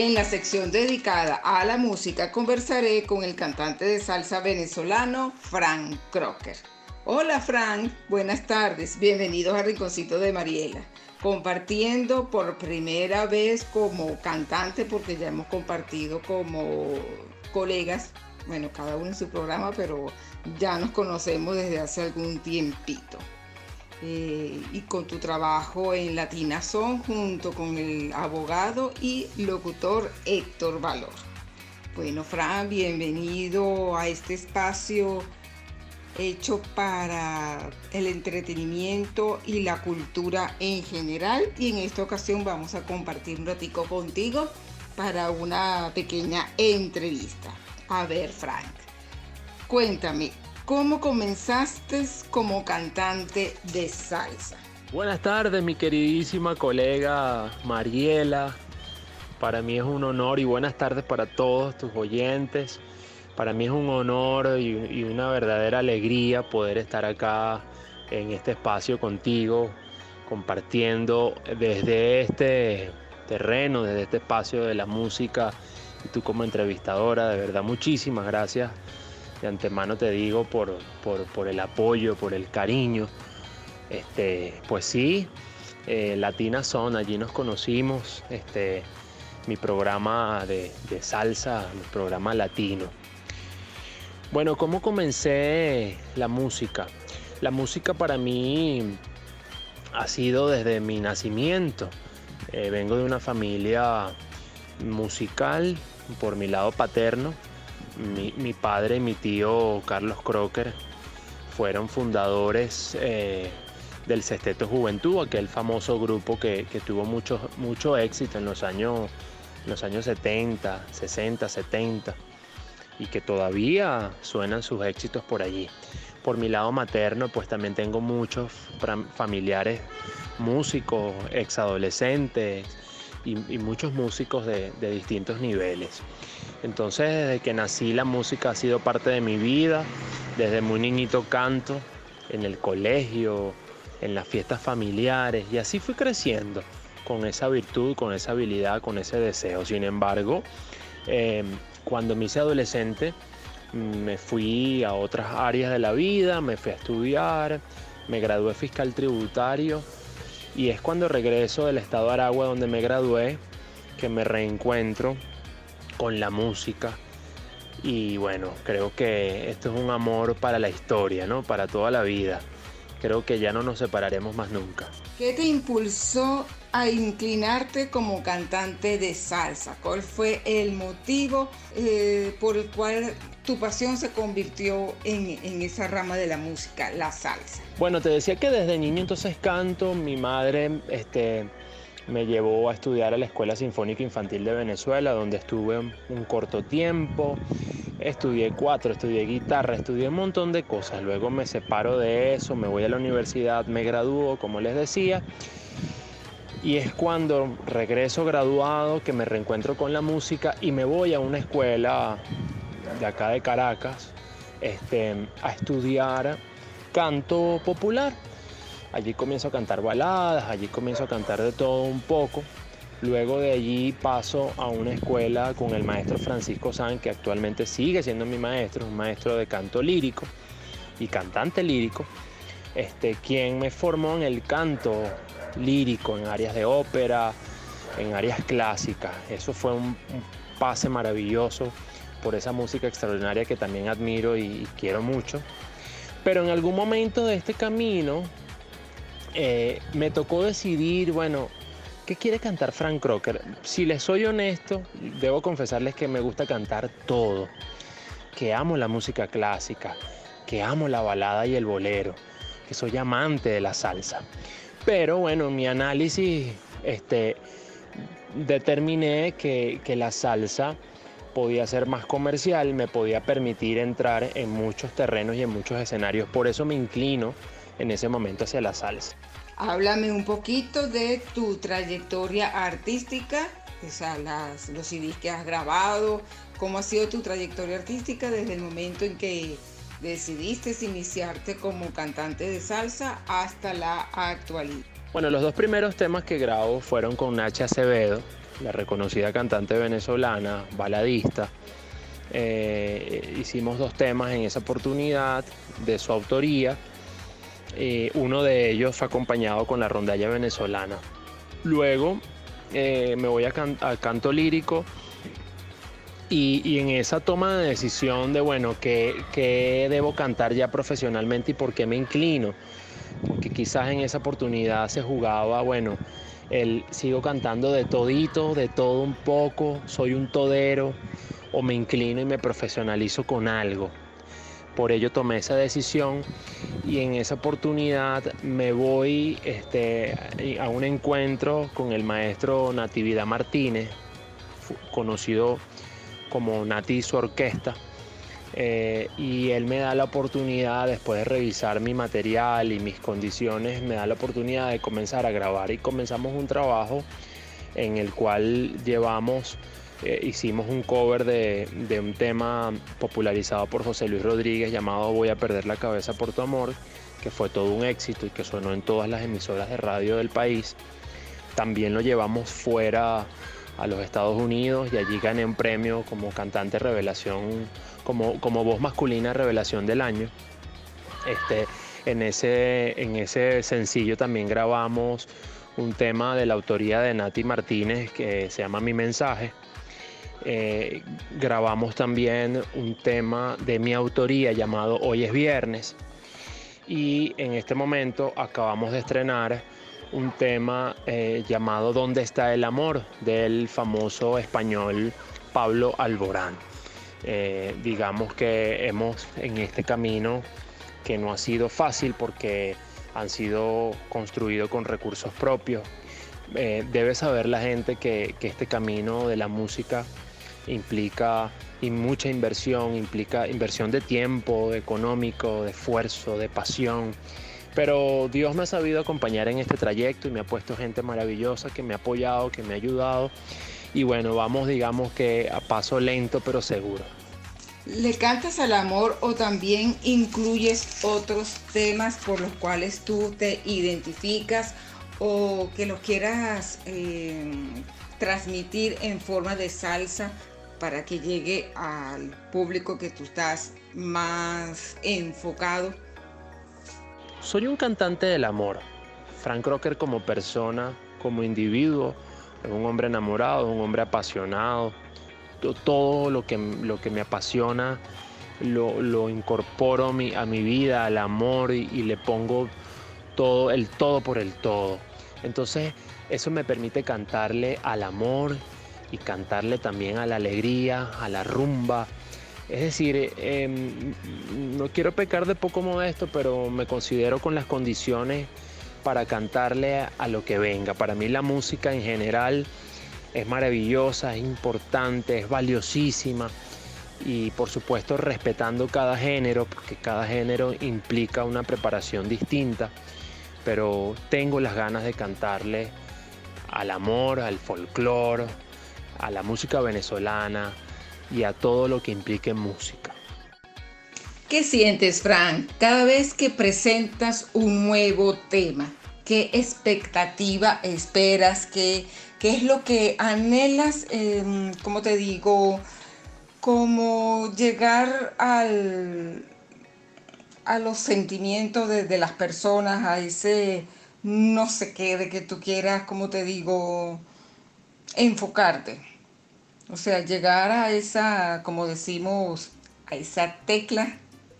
En la sección dedicada a la música conversaré con el cantante de salsa venezolano Frank Crocker. Hola Frank, buenas tardes, bienvenidos a Rinconcito de Mariela, compartiendo por primera vez como cantante, porque ya hemos compartido como colegas, bueno, cada uno en su programa, pero ya nos conocemos desde hace algún tiempito. Eh, y con tu trabajo en Latina Son junto con el abogado y locutor Héctor Valor. Bueno, Fran, bienvenido a este espacio hecho para el entretenimiento y la cultura en general y en esta ocasión vamos a compartir un ratico contigo para una pequeña entrevista. A ver, Frank, cuéntame, ¿Cómo comenzaste como cantante de salsa? Buenas tardes, mi queridísima colega Mariela. Para mí es un honor y buenas tardes para todos tus oyentes. Para mí es un honor y, una verdadera alegría poder estar acá en este espacio contigo, compartiendo desde este terreno, desde este espacio de la música y tú como entrevistadora. De verdad, muchísimas gracias de antemano te digo por, por, el apoyo, por el cariño. Este, pues sí, eh, Latina Son, allí nos conocimos, este, mi programa de, salsa, mi programa latino. Bueno, ¿cómo comencé la música? La música para mí ha sido desde mi nacimiento. Eh, vengo de una familia musical por mi lado paterno, mi, padre y mi tío Carlos Crocker fueron fundadores eh, del Sesteto Juventud, aquel famoso grupo que, tuvo mucho, mucho éxito en los años, los años 70, 60, 70 y que todavía suenan sus éxitos por allí. Por mi lado materno, pues también tengo muchos familiares músicos, exadolescentes y, y muchos músicos de distintos niveles. Entonces desde que nací la música ha sido parte de mi vida, desde muy niñito canto, en el colegio, en las fiestas familiares. Y así fui creciendo con esa virtud, con esa habilidad, con ese deseo. Sin embargo, em, cuando me hice adolescente me fui a otras áreas de la vida, me fui a estudiar, me gradué fiscal tributario. Y es cuando regreso del estado de Aragua donde me gradué que me reencuentro con la música. Y bueno, creo que esto es un amor para la historia, ¿no? Para toda la vida. Creo que ya no nos separaremos más nunca. ¿Qué te impulsó a inclinarte como cantante de salsa? ¿Cuál fue el motivo eh, por el cual tu pasión se convirtió en, en, esa rama de la música, la salsa? Bueno, te decía que desde niño entonces canto, mi madre este, me llevó a estudiar a la Escuela Sinfónica Infantil de Venezuela, donde estuve un corto tiempo. Estudié cuatro, estudié guitarra, estudié un montón de cosas. Luego me separo de eso, me voy a la universidad, me gradúo, como les decía. Y es cuando regreso graduado que me reencuentro con la música y me voy a una escuela de acá de Caracas este, a estudiar canto popular. Allí comienzo a cantar baladas, allí comienzo a cantar de todo un poco. Luego de allí paso a una escuela con el maestro Francisco San, que actualmente sigue siendo mi maestro, un maestro de canto lírico y cantante lírico, este, quien me formó en el canto lírico, en áreas de ópera, en áreas clásicas. Eso fue un, pase maravilloso por esa música extraordinaria que también admiro y quiero mucho. Pero en algún momento de este camino eh, me tocó decidir, bueno, ¿qué quiere cantar Frank Crocker? Si les soy honesto, debo confesarles que me gusta cantar todo, que amo la música clásica, que amo la balada y el bolero, que soy amante de la salsa. Pero bueno, mi análisis este, determiné que, que la salsa podía ser más comercial, me podía permitir entrar en muchos terrenos y en muchos escenarios. Por eso me inclino en ese momento hacia la salsa. Háblame un poquito de tu trayectoria artística, o sea, los CDs que has grabado, cómo ha sido tu trayectoria artística desde el momento en que decidiste iniciarte como cantante de salsa hasta la actualidad. Bueno, los dos primeros temas que grabo fueron con Nacha Acevedo, la reconocida cantante venezolana, baladista. Eh, hicimos dos temas en esa oportunidad de su autoría. Eh, uno de ellos fue acompañado con la rondalla venezolana. Luego eh, me voy al canto lírico y, en esa toma de decisión de, bueno, ¿qué, debo cantar ya profesionalmente y por qué me inclino? Porque quizás en esa oportunidad se jugaba, bueno, el sigo cantando de todito, de todo un poco, soy un todero, o me inclino y me profesionalizo con algo. Por ello tomé esa decisión y en esa oportunidad me voy este, a un encuentro con el maestro Natividad Martínez, conocido como Nati su orquesta. Eh, y él me da la oportunidad, después de revisar mi material y mis condiciones, me da la oportunidad de comenzar a grabar y comenzamos un trabajo en el cual llevamos, eh, hicimos un cover de, un tema popularizado por José Luis Rodríguez llamado Voy a perder la cabeza por tu amor, que fue todo un éxito y que sonó en todas las emisoras de radio del país. También lo llevamos fuera a los Estados Unidos y allí gané un premio como cantante revelación, como, como voz masculina revelación del año. Este, en, ese, en ese sencillo también grabamos un tema de la autoría de Nati Martínez que se llama Mi Mensaje. Eh, grabamos también un tema de mi autoría llamado Hoy es Viernes. Y en este momento acabamos de estrenar un tema eh, llamado ¿Dónde está el amor? del famoso español Pablo Alborán. Eh, digamos que hemos en este camino que no ha sido fácil porque han sido construidos con recursos propios. Debe saber la gente que, este camino de la música implica y mucha inversión, implica inversión de tiempo, económico, de esfuerzo, de pasión pero Dios me ha sabido acompañar en este trayecto y me ha puesto gente maravillosa que me ha apoyado, que me ha ayudado. Y bueno, vamos digamos que a paso lento pero seguro. ¿Le cantas al amor o también incluyes otros temas por los cuales tú te identificas o que los quieras eh, transmitir en forma de salsa para que llegue al público que tú estás más enfocado? Soy un cantante del amor. Frank Crocker como persona, como individuo, es un hombre enamorado, un hombre apasionado. Todo lo que, lo que me apasiona lo, incorporo a mi, a mi, vida, al amor y, y, le pongo todo, el todo por el todo. Entonces eso me permite cantarle al amor y cantarle también a la alegría, a la rumba, es decir, em, no quiero pecar de poco modesto, pero me considero con las condiciones para cantarle a, lo que venga. Para mí la música en general es maravillosa, es importante, es valiosísima. Y por supuesto respetando cada género, porque cada género implica una preparación distinta, pero tengo las ganas de cantarle al amor, al folclore, a la música venezolana, y a todo lo que implique música. ¿Qué sientes, Frank, cada vez que presentas un nuevo tema? ¿Qué expectativa esperas? ¿Qué, qué es lo que anhelas, eh, como te digo, como llegar al, a los sentimientos de, de, las personas, a ese no sé qué, de que tú quieras, como te digo, enfocarte? O sea, llegar a esa, como decimos, a esa tecla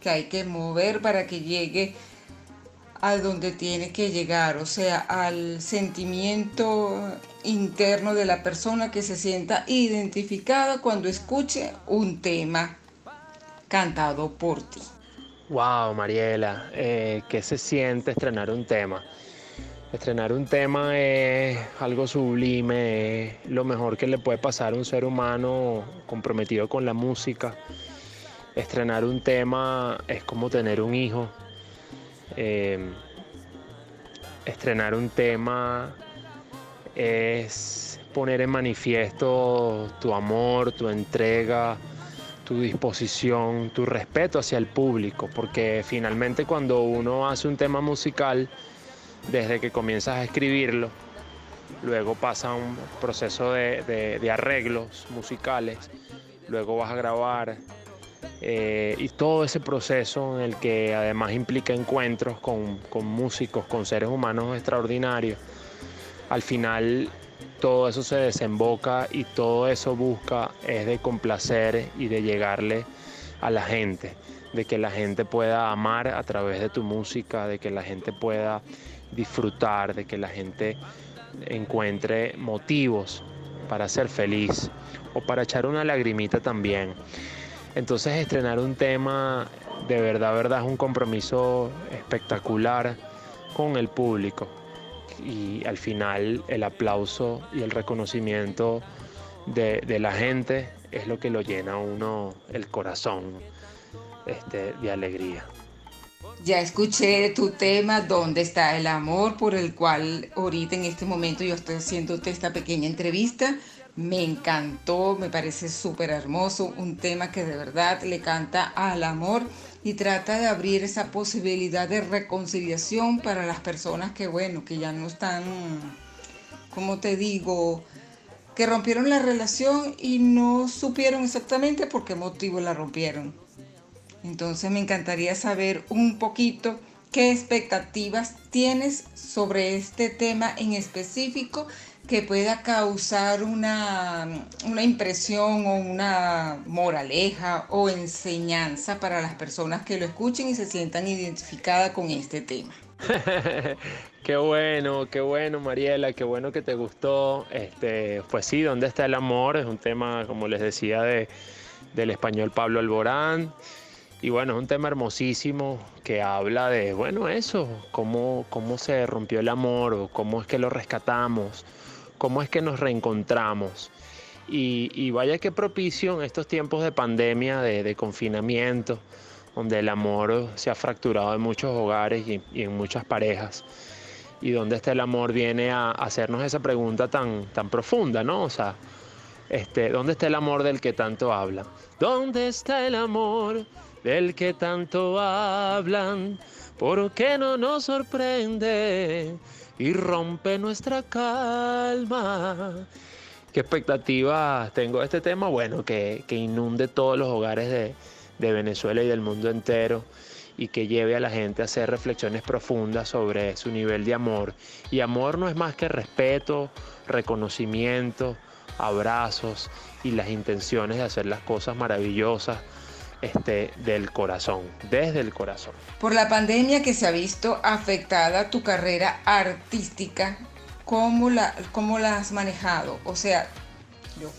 que hay que mover para que llegue a donde tiene que llegar, o sea, al sentimiento interno de la persona que se sienta identificada cuando escuche un tema cantado por ti. Wow, Mariela, eh, ¿qué se siente estrenar un tema? Estrenar un tema es algo sublime, es lo mejor que le puede pasar a un ser humano comprometido con la música. Estrenar un tema es como tener un hijo. Em, estrenar un tema es poner en manifiesto tu amor, tu entrega, tu disposición, tu respeto hacia el público, porque finalmente cuando uno hace un tema musical, desde que comienzas a escribirlo, luego pasa un proceso de, arreglos musicales, luego vas a grabar eh, y todo ese proceso en el que además implica encuentros con, con músicos, con seres humanos extraordinarios, al final todo eso se desemboca y todo eso busca es de complacer y de llegarle a la gente, de que la gente pueda amar a través de tu música, de que la gente pueda disfrutar, de que la gente encuentre motivos para ser feliz o para echar una lagrimita también. Entonces estrenar un tema de verdad, verdad es un compromiso espectacular con el público y al final el aplauso y el reconocimiento de, la gente es lo que lo llena a uno el corazón este, de alegría. Ya escuché tu tema, ¿Dónde está el amor? Por el cual ahorita en este momento yo estoy haciéndote esta pequeña entrevista. Me encantó, me parece súper hermoso, un tema que de verdad le canta al amor y trata de abrir esa posibilidad de reconciliación para las personas que, bueno, que ya no están, como te digo, que rompieron la relación y no supieron exactamente por qué motivo la rompieron. Entonces me encantaría saber un poquito qué expectativas tienes sobre este tema en específico que pueda causar una, impresión o una moraleja o enseñanza para las personas que lo escuchen y se sientan identificadas con este tema. qué bueno, qué bueno Mariela, qué bueno que te gustó. Este, pues sí, ¿dónde está el amor? Es un tema, como les decía, de, del español Pablo Alborán. Y bueno, es un tema hermosísimo que habla de, bueno, eso, cómo, cómo se rompió el amor o cómo es que lo rescatamos, cómo es que nos reencontramos. Y, vaya que propicio en estos tiempos de pandemia, de, confinamiento, donde el amor se ha fracturado en muchos hogares y, en muchas parejas. Y donde este el amor viene a hacernos esa pregunta tan, tan profunda, ¿no? O sea, este, ¿dónde está el amor del que tanto habla? ¿Dónde está el amor? Del que tanto hablan, ¿por qué no nos sorprende y rompe nuestra calma? ¿Qué expectativas tengo de este tema? Bueno, que, inunde todos los hogares de, de Venezuela y del mundo entero y que lleve a la gente a hacer reflexiones profundas sobre su nivel de amor. Y amor no es más que respeto, reconocimiento, abrazos y las intenciones de hacer las cosas maravillosas este, del corazón, desde el corazón. Por la pandemia que se ha visto afectada tu carrera artística, ¿cómo la, cómo la has manejado? O sea, yo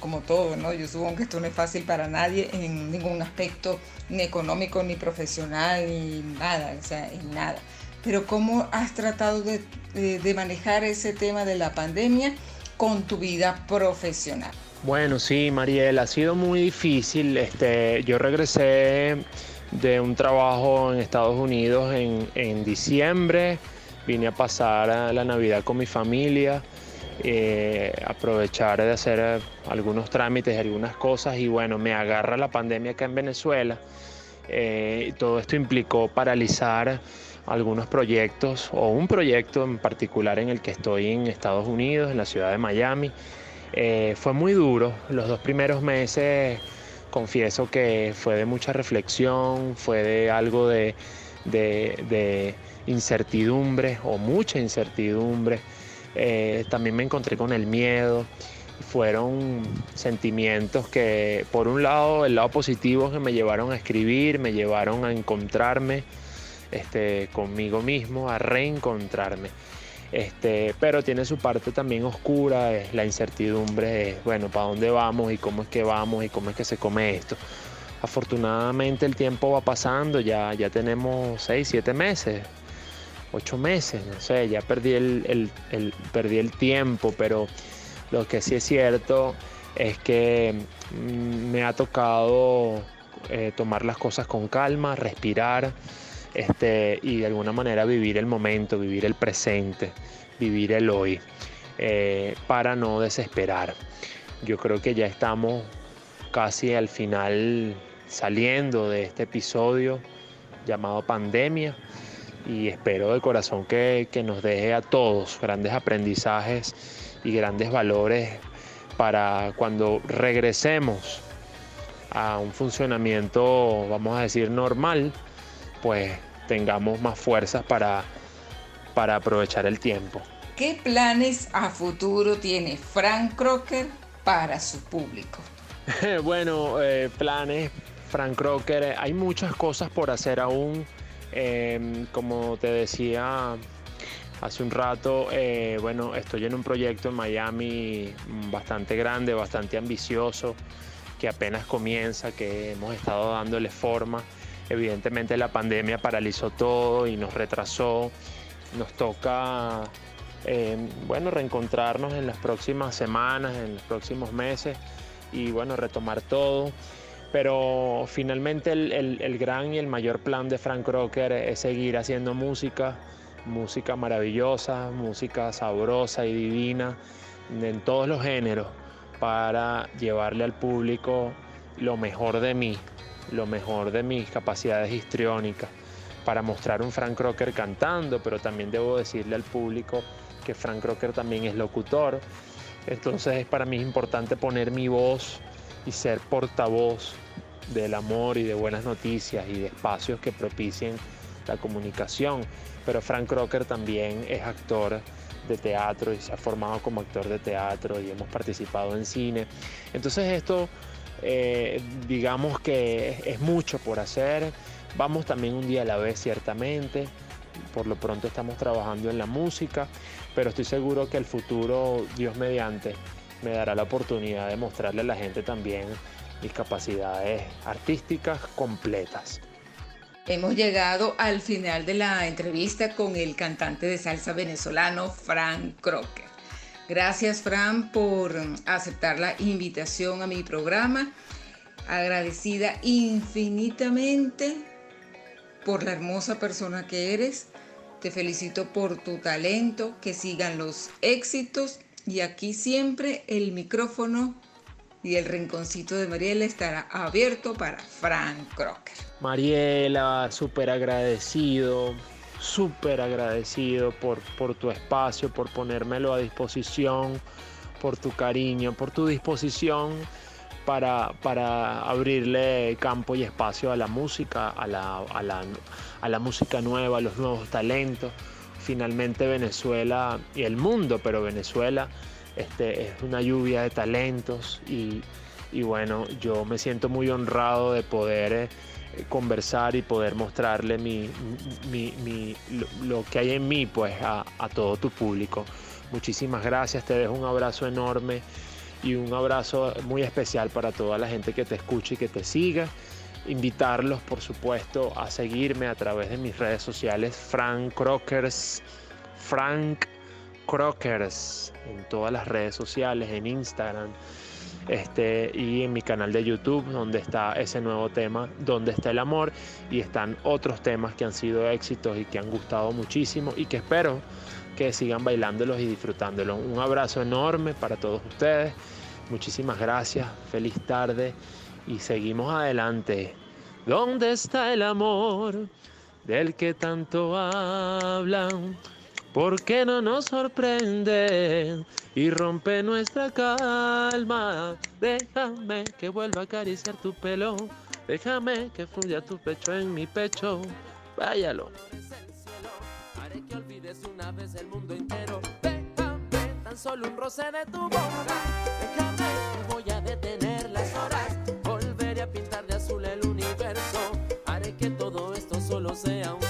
como todo, ¿no? Yo supongo que esto no es fácil para nadie en ningún aspecto, ni económico, ni profesional, ni nada, o sea, en nada. Pero ¿cómo has tratado de, de manejar ese tema de la pandemia con tu vida profesional? Bueno, sí, Mariel, ha sido muy difícil. Este, yo regresé de un trabajo en Estados Unidos en, diciembre, vine a pasar la Navidad con mi familia, eh, aprovechar de hacer algunos trámites, algunas cosas y bueno, me agarra la pandemia acá en Venezuela. Eh, todo esto implicó paralizar algunos proyectos o un proyecto en particular en el que estoy en Estados Unidos, en la ciudad de Miami. Eh, fue muy duro, los dos primeros meses confieso que fue de mucha reflexión, fue de algo de, incertidumbre o mucha incertidumbre. Eh, también me encontré con el miedo. Fueron sentimientos que, por un lado, el lado positivo que me llevaron a escribir, me llevaron a encontrarme este, conmigo mismo, a reencontrarme. Este, pero tiene su parte también oscura, es la incertidumbre de, bueno, para dónde vamos y cómo es que vamos y cómo es que se come esto. Afortunadamente el tiempo va pasando, ya, ya tenemos 6, 7 meses, 8 meses, no sé, ya perdí el, perdí el tiempo, pero lo que sí es cierto es que mm, me ha tocado eh, tomar las cosas con calma, respirar este, y de alguna manera vivir el momento, vivir el presente, vivir el hoy, eh, para no desesperar. Yo creo que ya estamos casi al final saliendo de este episodio llamado pandemia y espero de corazón que, que nos deje a todos grandes aprendizajes y grandes valores para cuando regresemos a un funcionamiento, vamos a decir, normal, pues tengamos más fuerzas para, para aprovechar el tiempo. ¿Qué planes a futuro tiene Frank Crocker para su público? bueno, eh, planes, Frank Crocker, eh, hay muchas cosas por hacer aún. Em, como te decía hace un rato, eh, bueno, estoy en un proyecto en Miami bastante grande, bastante ambicioso, que apenas comienza, que hemos estado dándole forma. Evidentemente la pandemia paralizó todo y nos retrasó. Nos toca, em, bueno, reencontrarnos en las próximas semanas, en los próximos meses y bueno, retomar todo. Pero finalmente el, gran y el mayor plan de Frank Crocker es seguir haciendo música, música maravillosa, música sabrosa y divina en todos los géneros para llevarle al público lo mejor de mí, lo mejor de mis capacidades histriónicas, para mostrar un Frank Crocker cantando, pero también debo decirle al público que Frank Crocker también es locutor, entonces para mí es importante poner mi voz y ser portavoz del amor y de buenas noticias y de espacios que propicien la comunicación. Pero Frank Crocker también es actor de teatro y se ha formado como actor de teatro y hemos participado en cine. Entonces esto, eh, digamos que es mucho por hacer. Vamos también un día a la vez, ciertamente. Por lo pronto estamos trabajando en la música, pero estoy seguro que el futuro, Dios mediante, me dará la oportunidad de mostrarle a la gente también mis capacidades artísticas completas. Hemos llegado al final de la entrevista con el cantante de salsa venezolano Frank Crocker. Gracias Fran por aceptar la invitación a mi programa. Agradecida infinitamente por la hermosa persona que eres. Te felicito por tu talento, que sigan los éxitos y aquí siempre el micrófono y el rinconcito de Mariela estará abierto para Frank Crocker. Mariela, súper agradecido, súper agradecido por, por tu espacio, por ponérmelo a disposición, por tu cariño, por tu disposición para, para abrirle campo y espacio a la música, a la, a la, a la música nueva, a los nuevos talentos. Finalmente Venezuela y el mundo, pero Venezuela este, es una lluvia de talentos y, bueno, yo me siento muy honrado de poder eh, conversar y poder mostrarle mi, lo, que hay en mí pues a, a todo tu público. Muchísimas gracias, te dejo un abrazo enorme y un abrazo muy especial para toda la gente que te escucha y que te siga. Invitarlos, por supuesto, a seguirme a través de mis redes sociales, Frank Crockers, Frank Crockers, en todas las redes sociales, en Instagram. Este, y en mi canal de YouTube donde está ese nuevo tema, donde está el amor y están otros temas que han sido éxitos y que han gustado muchísimo y que espero que sigan bailándolos y disfrutándolos. Un abrazo enorme para todos ustedes. Muchísimas gracias. Feliz tarde y seguimos adelante. ¿Dónde está el amor del que tanto hablan? porque no nos sorprende y rompe nuestra calma. Déjame que vuelva a acariciar tu pelo, déjame que fluya tu pecho en mi pecho. Váyalo. Haré que olvides una vez el mundo entero. Déjame tan solo un roce de tu boca. Déjame que voy a detener las horas. Volveré a pintar de azul el universo. Haré que todo esto solo sea un